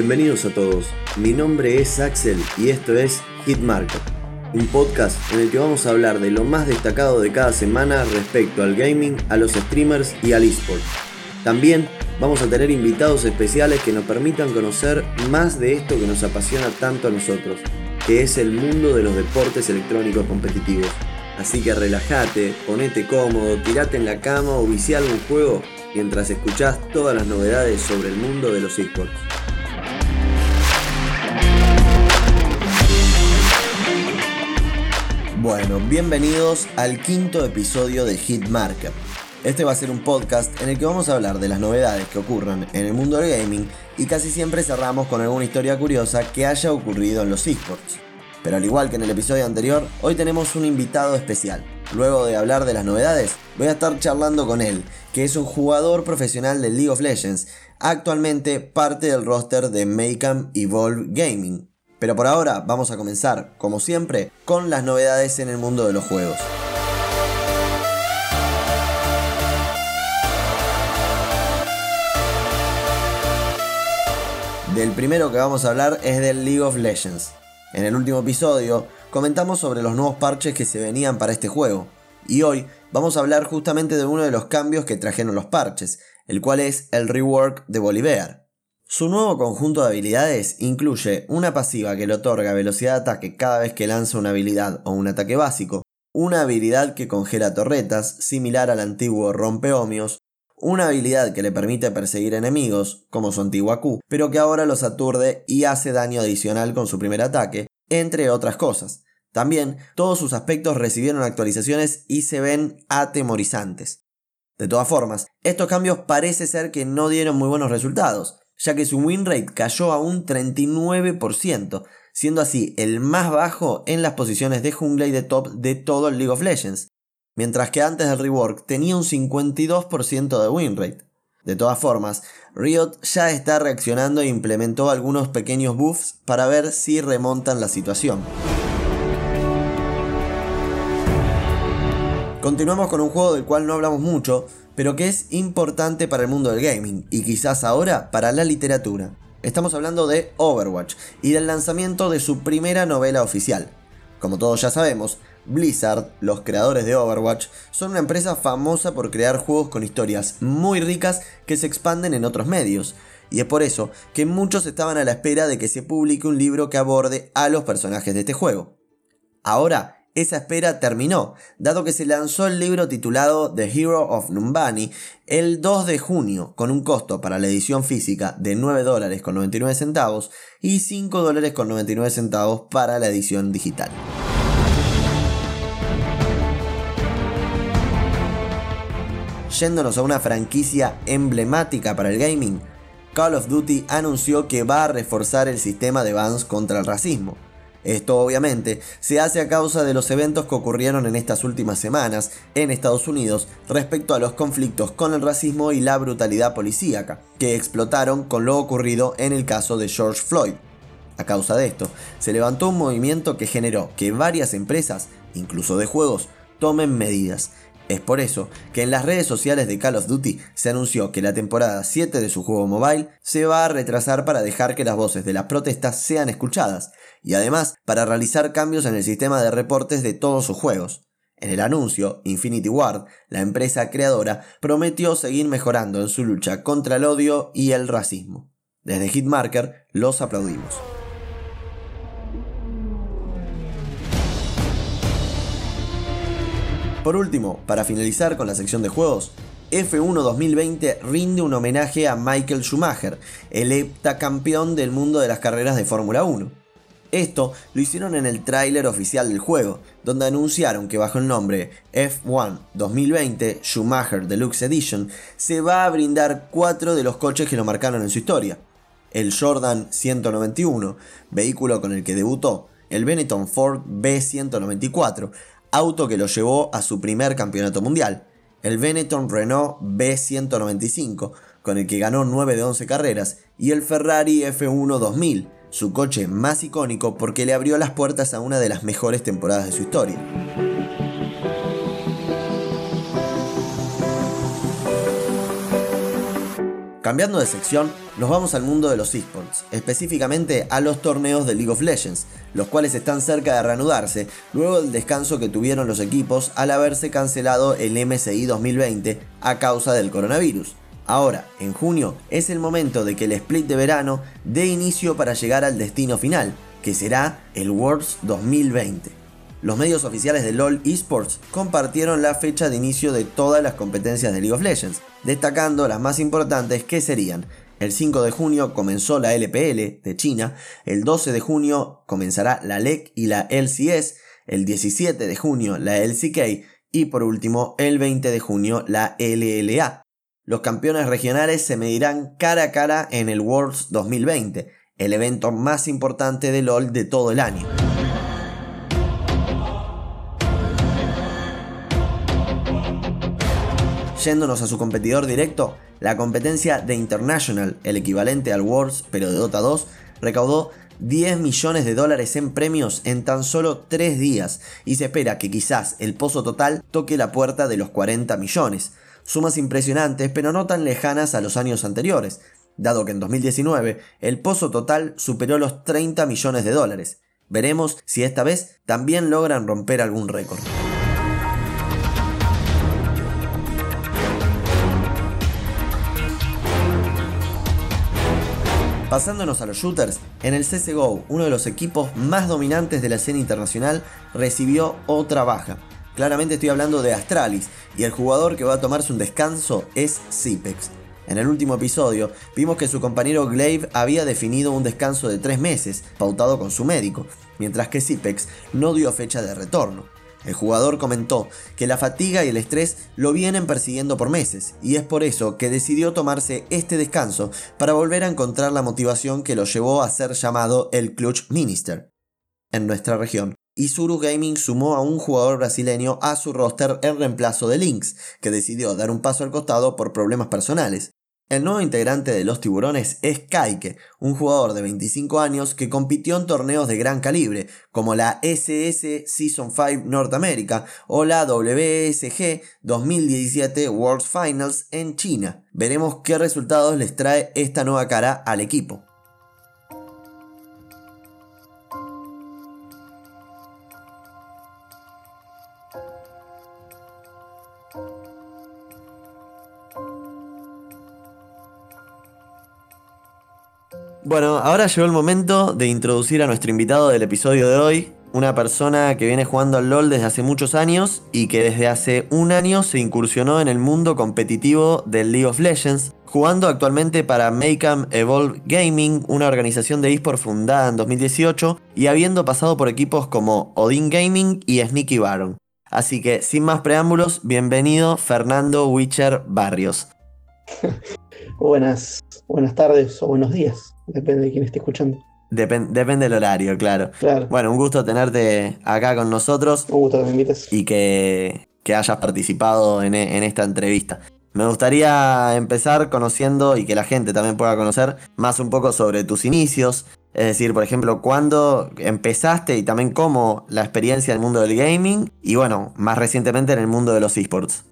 Bienvenidos a todos. Mi nombre es Axel y esto es Hitmarker, un podcast en el que vamos a hablar de lo más destacado de cada semana respecto al gaming, a los streamers y al eSport. También vamos a tener invitados especiales que nos permitan conocer más de esto que nos apasiona tanto a nosotros, que es el mundo de los deportes electrónicos competitivos. Así que relájate, ponete cómodo, tirate en la cama o vicia algún juego mientras escuchás todas las novedades sobre el mundo de los esports. Bueno, bienvenidos al quinto episodio de Hitmarker. Este va a ser un podcast en el que vamos a hablar de las novedades que ocurran en el mundo del gaming y casi siempre cerramos con alguna historia curiosa que haya ocurrido en los esports. Pero al igual que en el episodio anterior, hoy tenemos un invitado especial. Luego de hablar de las novedades, voy a estar charlando con él, que es un jugador profesional de League of Legends, actualmente parte del roster de Maycam Evolve Gaming. Pero por ahora vamos a comenzar, como siempre, con las novedades en el mundo de los juegos. Del primero que vamos a hablar es del League of Legends. En el último episodio comentamos sobre los nuevos parches que se venían para este juego, y hoy vamos a hablar justamente de uno de los cambios que trajeron los parches, el cual es el rework de Bolivar. Su nuevo conjunto de habilidades incluye una pasiva que le otorga velocidad de ataque cada vez que lanza una habilidad o un ataque básico, una habilidad que congela torretas, similar al antiguo rompeomios, una habilidad que le permite perseguir enemigos, como su antigua Q, pero que ahora los aturde y hace daño adicional con su primer ataque, entre otras cosas. También, todos sus aspectos recibieron actualizaciones y se ven atemorizantes. De todas formas, estos cambios parece ser que no dieron muy buenos resultados, ya que su win rate cayó a un 39%, siendo así el más bajo en las posiciones de jungla y de top de todo el League of Legends, mientras que antes del rework tenía un 52% de win rate. De todas formas, Riot ya está reaccionando e implementó algunos pequeños buffs para ver si remontan la situación. Continuamos con un juego del cual no hablamos mucho, pero que es importante para el mundo del gaming y quizás ahora para la literatura. Estamos hablando de Overwatch y del lanzamiento de su primera novela oficial. Como todos ya sabemos, Blizzard, los creadores de Overwatch, son una empresa famosa por crear juegos con historias muy ricas que se expanden en otros medios. Y es por eso que muchos estaban a la espera de que se publique un libro que aborde a los personajes de este juego. Ahora, esa espera terminó, dado que se lanzó el libro titulado The Hero of Numbani el 2 de junio, con un costo para la edición física de 9 dólares con 99 centavos y 5 dólares con 99 centavos para la edición digital. Yéndonos a una franquicia emblemática para el gaming, Call of Duty anunció que va a reforzar el sistema de bans contra el racismo. Esto obviamente se hace a causa de los eventos que ocurrieron en estas últimas semanas en Estados Unidos respecto a los conflictos con el racismo y la brutalidad policíaca, que explotaron con lo ocurrido en el caso de George Floyd. A causa de esto, se levantó un movimiento que generó que varias empresas, incluso de juegos, tomen medidas, es por eso que en las redes sociales de Call of Duty se anunció que la temporada 7 de su juego mobile se va a retrasar para dejar que las voces de las protestas sean escuchadas y además para realizar cambios en el sistema de reportes de todos sus juegos. En el anuncio, Infinity Ward, la empresa creadora, prometió seguir mejorando en su lucha contra el odio y el racismo. Desde Hitmarker los aplaudimos. Por último, para finalizar con la sección de juegos, F1 2020 rinde un homenaje a Michael Schumacher, el heptacampeón del mundo de las carreras de Fórmula 1. Esto lo hicieron en el tráiler oficial del juego, donde anunciaron que bajo el nombre F1 2020 Schumacher Deluxe Edition se va a brindar cuatro de los coches que lo marcaron en su historia. El Jordan 191, vehículo con el que debutó, el Benetton Ford B194, auto que lo llevó a su primer campeonato mundial, el Benetton Renault B195, con el que ganó 9 de 11 carreras, y el Ferrari F1 2000, su coche más icónico porque le abrió las puertas a una de las mejores temporadas de su historia. Cambiando de sección, nos vamos al mundo de los esports, específicamente a los torneos de League of Legends, los cuales están cerca de reanudarse luego del descanso que tuvieron los equipos al haberse cancelado el MSI 2020 a causa del coronavirus. Ahora, en junio, es el momento de que el split de verano dé inicio para llegar al destino final, que será el Worlds 2020. Los medios oficiales de LOL Esports compartieron la fecha de inicio de todas las competencias de League of Legends, destacando las más importantes que serían el 5 de junio comenzó la LPL de China, el 12 de junio comenzará la LEC y la LCS, el 17 de junio la LCK y por último el 20 de junio la LLA. Los campeones regionales se medirán cara a cara en el Worlds 2020, el evento más importante de LOL de todo el año. Yéndonos a su competidor directo, la competencia de International, el equivalente al Worlds pero de Dota 2, recaudó 10 millones de dólares en premios en tan solo 3 días y se espera que quizás el pozo total toque la puerta de los 40 millones. Sumas impresionantes pero no tan lejanas a los años anteriores, dado que en 2019 el pozo total superó los 30 millones de dólares. Veremos si esta vez también logran romper algún récord. Pasándonos a los shooters, en el CSGO, uno de los equipos más dominantes de la escena internacional recibió otra baja. Claramente estoy hablando de Astralis, y el jugador que va a tomarse un descanso es Zipex. En el último episodio vimos que su compañero Glaive había definido un descanso de 3 meses, pautado con su médico, mientras que Zipex no dio fecha de retorno. El jugador comentó que la fatiga y el estrés lo vienen persiguiendo por meses y es por eso que decidió tomarse este descanso para volver a encontrar la motivación que lo llevó a ser llamado el Clutch Minister. En nuestra región, Isuru Gaming sumó a un jugador brasileño a su roster en reemplazo de Lynx, que decidió dar un paso al costado por problemas personales. El nuevo integrante de los tiburones es Kaike, un jugador de 25 años que compitió en torneos de gran calibre, como la SS Season 5 Norteamérica o la WSG 2017 World Finals en China. Veremos qué resultados les trae esta nueva cara al equipo. Bueno, ahora llegó el momento de introducir a nuestro invitado del episodio de hoy, una persona que viene jugando al LOL desde hace muchos años y que desde hace un año se incursionó en el mundo competitivo del League of Legends, jugando actualmente para Make'em Evolve Gaming, una organización de eSport fundada en 2018 y habiendo pasado por equipos como Odin Gaming y Sneaky Baron. Así que, sin más preámbulos, bienvenido Fernando Witcher Barrios. buenas, buenas tardes o buenos días. Depende de quién esté escuchando. depende del horario, claro. Bueno, un gusto tenerte acá con nosotros. Un gusto que me invites. Y que, hayas participado en, en, esta entrevista. Me gustaría empezar conociendo y que la gente también pueda conocer más un poco sobre tus inicios. Es decir, por ejemplo, cuándo empezaste y también cómo la experiencia en el mundo del gaming y bueno, más recientemente en el mundo de los esports.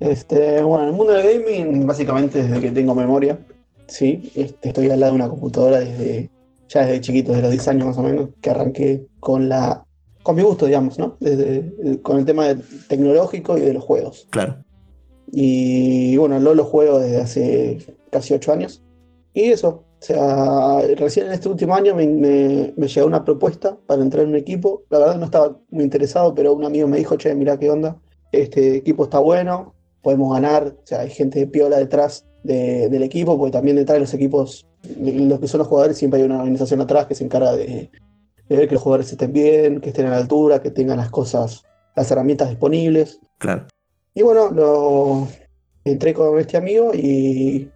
Este, bueno, en el mundo del gaming, básicamente desde que tengo memoria, Sí, este, estoy al lado de una computadora desde ya desde chiquito, desde los 10 años más o menos, que arranqué con la con mi gusto, digamos, ¿no? Desde, con el tema tecnológico y de los juegos. Claro. Y bueno, lo, lo juego desde hace casi 8 años. Y eso, o sea, recién en este último año me, me, me, llegó una propuesta para entrar en un equipo. La verdad no estaba muy interesado, pero un amigo me dijo, che, mira qué onda, este equipo está bueno, podemos ganar, o sea, hay gente de piola detrás del equipo, porque también detrás de los equipos, los que son los jugadores, siempre hay una organización atrás que se encarga de, ver que los jugadores estén bien, que estén a la altura, que tengan las cosas, las herramientas disponibles. Claro. Y bueno, lo entré con este amigo y,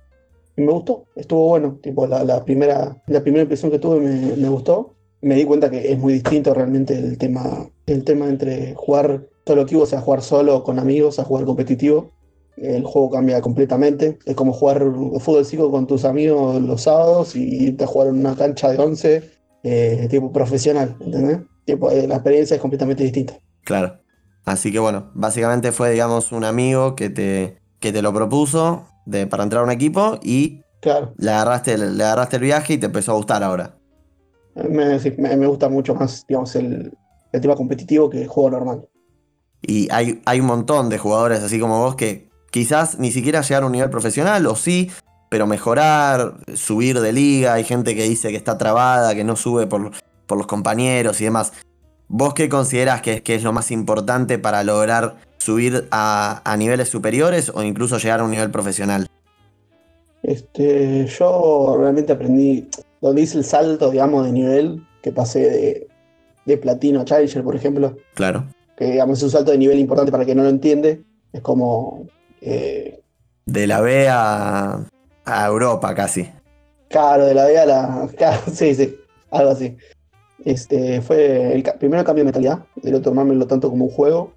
me gustó, estuvo bueno. Tipo, la, primera, la primera impresión que tuve me, gustó. Me di cuenta que es muy distinto realmente el tema, el tema entre jugar solo equipo, o sea, jugar solo con amigos, a jugar competitivo el juego cambia completamente. Es como jugar fútbol 5 con tus amigos los sábados y irte a jugar en una cancha de 11 eh, tipo profesional, ¿entendés? Tipo, eh, la experiencia es completamente distinta. Claro. Así que bueno, básicamente fue, digamos, un amigo que te, que te lo propuso. de, para entrar a un equipo y Claro, le agarraste, el- le agarraste el viaje y te empezó a gustar ahora. me, me- me gusta mucho más, digamos, el, el tema competitivo que el juego normal. Y hay, hay un montón de jugadores así como vos que quizás ni siquiera llegar a un nivel profesional, o sí, pero mejorar, subir de liga. Hay gente que dice que está trabada, que no sube por, por los compañeros y demás. ¿Vos qué considerás que es, que es lo más importante para lograr subir a, a niveles superiores o incluso llegar a un nivel profesional? Este, yo realmente aprendí, donde hice el salto, digamos, de nivel, que pasé de, de platino a challenger, por ejemplo, Claro. que digamos es un salto de nivel importante para el que no lo entiende, es como, eh, De la B a, a Europa casi. claro, de la B a la, claro, sí, sí, algo así. Este, fue el primero el cambio de mentalidad, de no tomármelo tanto como un juego,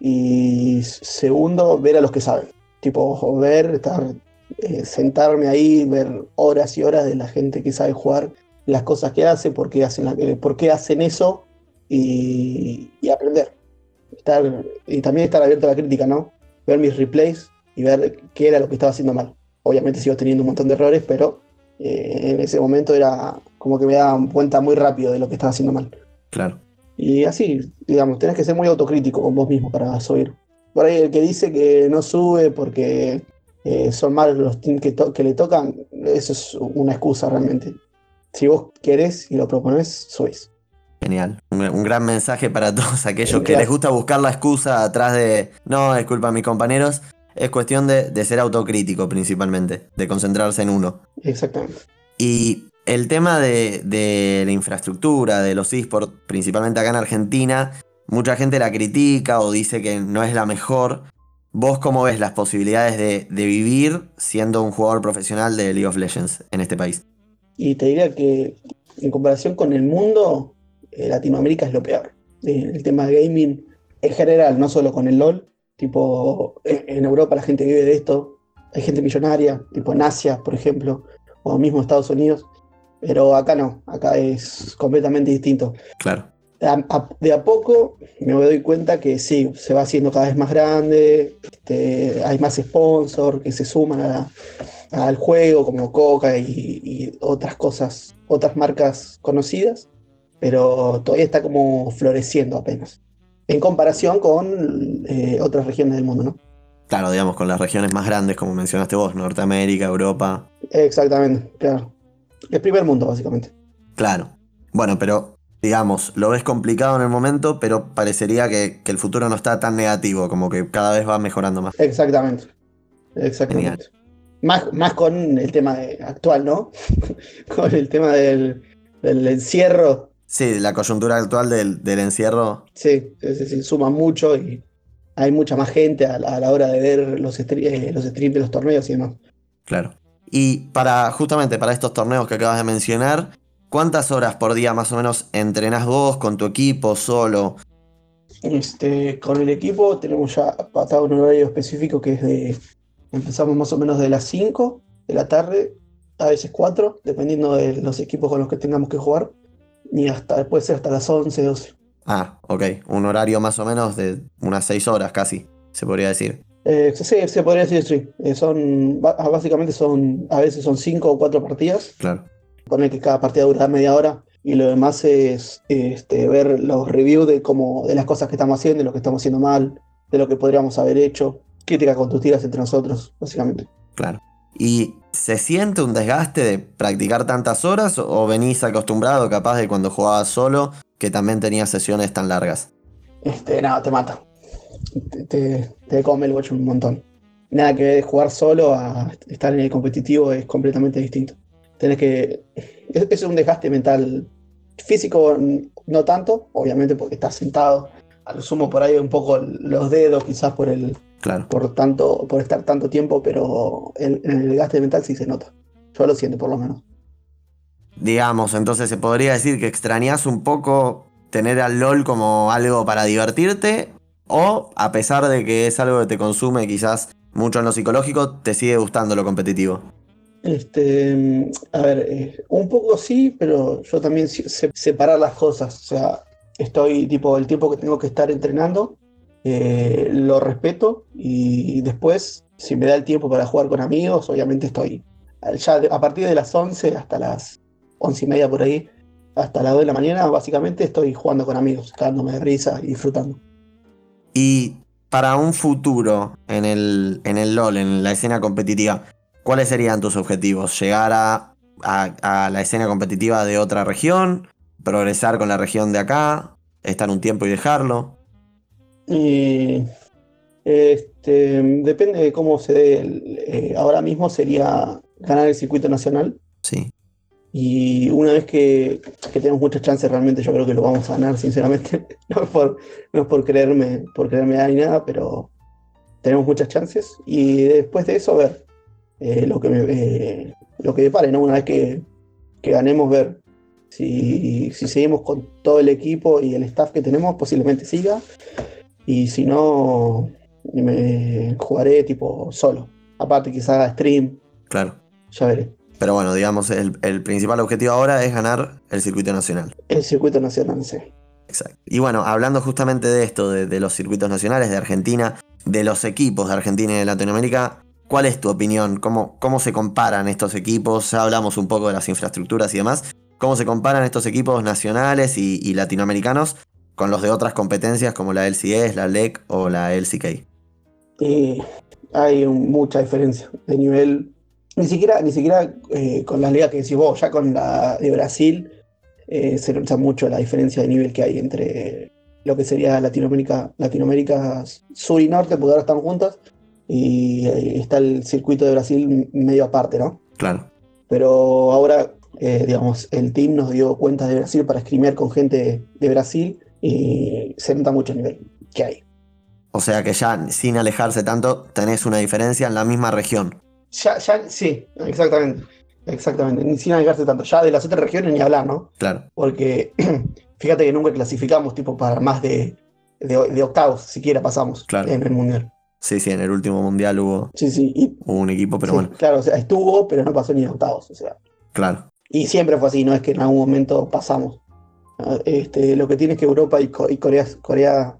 y segundo, ver a los que saben, tipo, ver, estar, eh, sentarme ahí, ver horas y horas de la gente que sabe jugar, las cosas que hace, por qué hacen, eh, hacen eso, y, y aprender. Estar, y también estar abierto a la crítica, ¿no? Ver mis replays y ver qué era lo que estaba haciendo mal. Obviamente sigo teniendo un montón de errores, pero eh, en ese momento era como que me daban cuenta muy rápido de lo que estaba haciendo mal. Claro. Y así, digamos, tenés que ser muy autocrítico con vos mismo para subir. Por ahí el que dice que no sube porque eh, son malos los teams que, to- que le tocan, eso es una excusa realmente. Si vos querés y lo proponés, subís. Genial. Un, un gran mensaje para todos aquellos que les gusta buscar la excusa atrás de, no, es culpa de mis compañeros. Es cuestión de, de ser autocrítico principalmente, de concentrarse en uno. Exactamente. Y el tema de, de la infraestructura, de los esports, principalmente acá en Argentina, mucha gente la critica o dice que no es la mejor. ¿Vos cómo ves las posibilidades de, de vivir siendo un jugador profesional de League of Legends en este país? Y te diría que en comparación con el mundo, Latinoamérica es lo peor. Eh, el tema de gaming en general, no solo con el LOL, tipo en, en Europa la gente vive de esto, hay gente millonaria, tipo en Asia, por ejemplo, o mismo Estados Unidos, pero acá no, acá es completamente distinto. Claro, A- a- de a poco me doy cuenta que sí, se va haciendo cada vez más grande, este, hay más sponsors que se suman a- al juego, como Coca y, y otras cosas, otras marcas conocidas, pero todavía está como floreciendo apenas, en comparación con eh, otras regiones del mundo, ¿no? claro, digamos, con las regiones más grandes, como mencionaste vos, Norteamérica, Europa. Exactamente, claro. El primer mundo, básicamente. Claro. Bueno, pero digamos, lo ves complicado en el momento, pero parecería que, que el futuro no está tan negativo, como que cada vez va mejorando más. Exactamente. Exactamente. Más, más con el tema de- actual, ¿no? con el tema del, del encierro. Sí, la coyuntura actual del, del encierro, Sí, sí, sí, suma mucho y hay mucha más gente a, la a la hora de ver los, eh, los streams de los torneos y demás. claro. Y para, justamente para estos torneos que acabas de mencionar, ¿cuántas horas por día más o menos entrenás vos con tu equipo solo? Este, con el equipo tenemos ya patado un horario específico que es de. Empezamos más o menos de las 5 de la tarde, a veces 4, dependiendo de los equipos con los que tengamos que jugar. Y hasta puede ser hasta las 11, 12. Ah, ok, un horario más o menos de unas 6 horas casi, se podría decir. Eh, sí, se podría decir, sí. Eh, son, ba- básicamente son, a veces son 5 o 4 partidas. Claro, Poner que cada partida dura media hora. Y lo demás es este, ver los reviews de, cómo, de las cosas que estamos haciendo, de lo que estamos haciendo mal, de lo que podríamos haber hecho. Crítica constructivas entre nosotros, básicamente. claro. ¿Y se siente un desgaste de practicar tantas horas o venís acostumbrado capaz de cuando jugabas solo que también tenías sesiones tan largas? Este, nada, te mata. Te, te, come el bocho un montón. Nada que jugar solo a estar en el competitivo es completamente distinto. Tenés que. Es, es un desgaste mental. Físico no tanto, obviamente porque estás sentado. A lo sumo por ahí un poco los dedos, quizás por el. Claro. por tanto. por estar tanto tiempo, pero el, el desgaste mental sí se nota. Yo lo siento por lo menos. Digamos, entonces se podría decir que extrañas un poco tener al LOL como algo para divertirte o a pesar de que es algo que te consume quizás mucho en lo psicológico, te sigue gustando lo competitivo. Este, a ver, eh, un poco sí, pero yo también sé separar las cosas. O sea, estoy, tipo, el tiempo que tengo que estar entrenando, eh, lo respeto y después si me da el tiempo para jugar con amigos, obviamente estoy. Ya a partir de las 11 hasta las 11 y media por ahí, hasta las 2 de la mañana, básicamente estoy jugando con amigos, dándome de risa y disfrutando. Y para un futuro en el, en el LOL, en la escena competitiva, ¿cuáles serían tus objetivos? ¿Llegar a, a, la escena competitiva de otra región? ¿Progresar con la región de acá? ¿Estar un tiempo y dejarlo? Y, este, depende de cómo se dé. Eh, ahora mismo sería ganar el circuito nacional. Sí. Y una vez que, tenemos muchas chances, realmente yo creo que lo vamos a ganar, sinceramente. no, es por, no por creerme, por creerme ni nada, pero tenemos muchas chances. Y después de eso, ver eh, lo, que me, eh, lo que depare, ¿no? Una vez que, ganemos, ver si, si, seguimos con todo el equipo y el staff que tenemos, posiblemente siga. Y si no, me jugaré tipo solo. Aparte, quizás haga stream. Claro. Ya veré. Pero bueno, digamos, el, principal objetivo ahora es ganar el circuito nacional. El circuito nacional, sí. Exacto. Y bueno, hablando justamente de esto, de, los circuitos nacionales de Argentina, de los equipos de Argentina y de Latinoamérica, ¿cuál es tu opinión? ¿Cómo, cómo se comparan estos equipos? Ya hablamos un poco de las infraestructuras y demás. ¿Cómo se comparan estos equipos nacionales y, latinoamericanos con los de otras competencias como la LCS, la LEC o la LCK? Y hay mucha diferencia de nivel ni siquiera, ni siquiera eh, con las ligas que decís vos, ya con la de Brasil eh, se nota mucho la diferencia de nivel que hay entre lo que sería Latinoamérica, Latinoamérica Sur y Norte, porque ahora están juntas, y está el circuito de Brasil medio aparte, ¿no? Claro. Pero ahora, eh, digamos, el team nos dio cuenta de Brasil para escrimear con gente de Brasil y se nota mucho el nivel que hay. O sea que ya sin alejarse tanto, tenés una diferencia en la misma región. Ya, ya, sí, exactamente. Exactamente, ni sin alejarse tanto. Ya de las otras regiones ni hablar, ¿no? Claro. Porque fíjate que nunca clasificamos tipo para más de, de, octavos, siquiera pasamos en el mundial. Sí, sí, en el último mundial hubo, sí, sí. un equipo, pero bueno. Claro, o sea, estuvo, pero no pasó ni de octavos, o sea. Claro. Y siempre fue así, no es que en algún momento pasamos. Este, lo que tiene es que Europa y, Corea, Corea,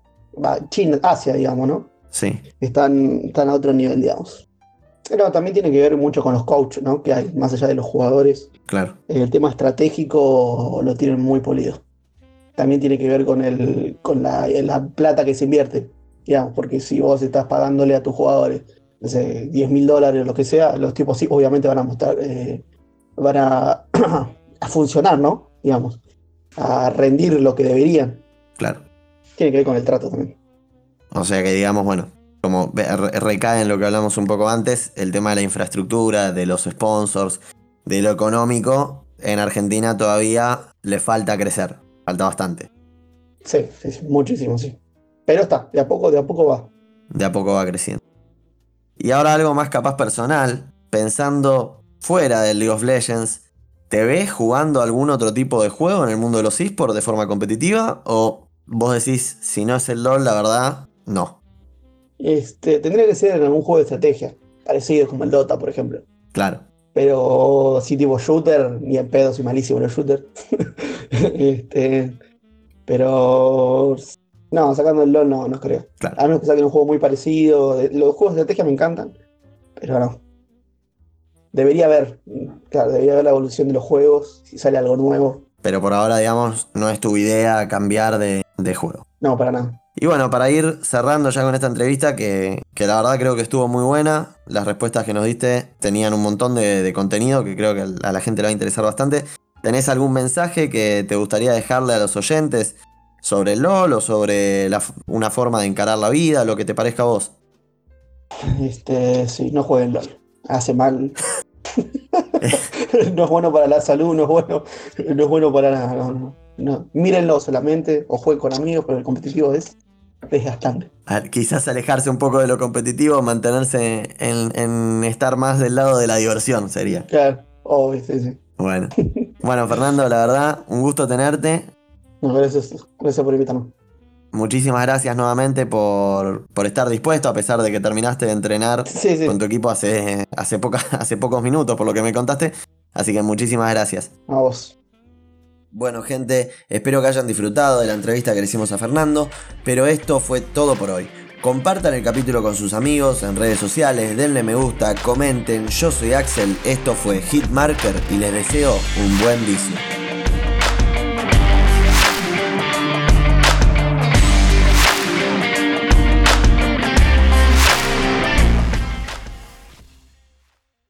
China, Asia, digamos, ¿no? Sí. Están, están a otro nivel, digamos. Pero también tiene que ver mucho con los coaches, ¿no? Que hay, más allá de los jugadores. Claro. El tema estratégico lo tienen muy polido. También tiene que ver con, el, con la, plata que se invierte, digamos, porque si vos estás pagándole a tus jugadores, no sé, 10 mil dólares o lo que sea, los tipos sí, obviamente van a mostrar, eh, van a, a funcionar, ¿no? Digamos, a rendir lo que deberían. Claro. Tiene que ver con el trato también. O sea que digamos, bueno, como recae en lo que hablamos un poco antes, el tema de la infraestructura, de los sponsors, de lo económico, en Argentina todavía le falta crecer, falta bastante. Sí, sí, muchísimo, sí. Pero está, de a poco, de a poco va. De a poco va creciendo. Y ahora algo más capaz personal, pensando fuera del League of Legends, ¿te ves jugando algún otro tipo de juego en el mundo de los esports de forma competitiva? ¿O vos decís, si no es el LOL, la verdad, no? Este, tendría que ser en algún juego de estrategia, parecido como el Dota, por ejemplo. Claro. Pero si tipo shooter, ni en pedo, soy malísimo en el shooter. este, pero no, sacando el LOL no, no creo. Claro. A menos que saquen un juego muy parecido. Los juegos de estrategia me encantan, pero no. Debería haber, claro, debería haber la evolución de los juegos, si sale algo nuevo. Pero por ahora, digamos, no es tu idea cambiar de, de juego. No, para nada. Y bueno, para ir cerrando ya con esta entrevista, que, la verdad creo que estuvo muy buena, las respuestas que nos diste tenían un montón de, contenido que creo que a la gente le va a interesar bastante. ¿Tenés algún mensaje que te gustaría dejarle a los oyentes sobre el LOL o sobre una forma de encarar la vida, lo que te parezca a vos? Este, sí, no jueguen LOL. Hace mal. no es bueno para la salud, no es bueno, no es bueno para nada. No, Mírenlo solamente o jueguen con amigos, pero el competitivo es desgastante. Quizás alejarse un poco de lo competitivo, mantenerse en, estar más del lado de la diversión sería. Claro, obvio, sí, sí. Bueno. bueno, Fernando, la verdad, un gusto tenerte. gracias, gracias por invitarme. Muchísimas gracias nuevamente por, estar dispuesto, a pesar de que terminaste de entrenar con tu equipo hace, hace, hace pocos minutos, por lo que me contaste. Así que muchísimas gracias. A vos. Bueno gente, espero que hayan disfrutado de la entrevista que le hicimos a Fernando, pero esto fue todo por hoy. Compartan el capítulo con sus amigos en redes sociales, denle me gusta, comenten. Yo soy Axel, esto fue Hitmarker y les deseo un buen vicio.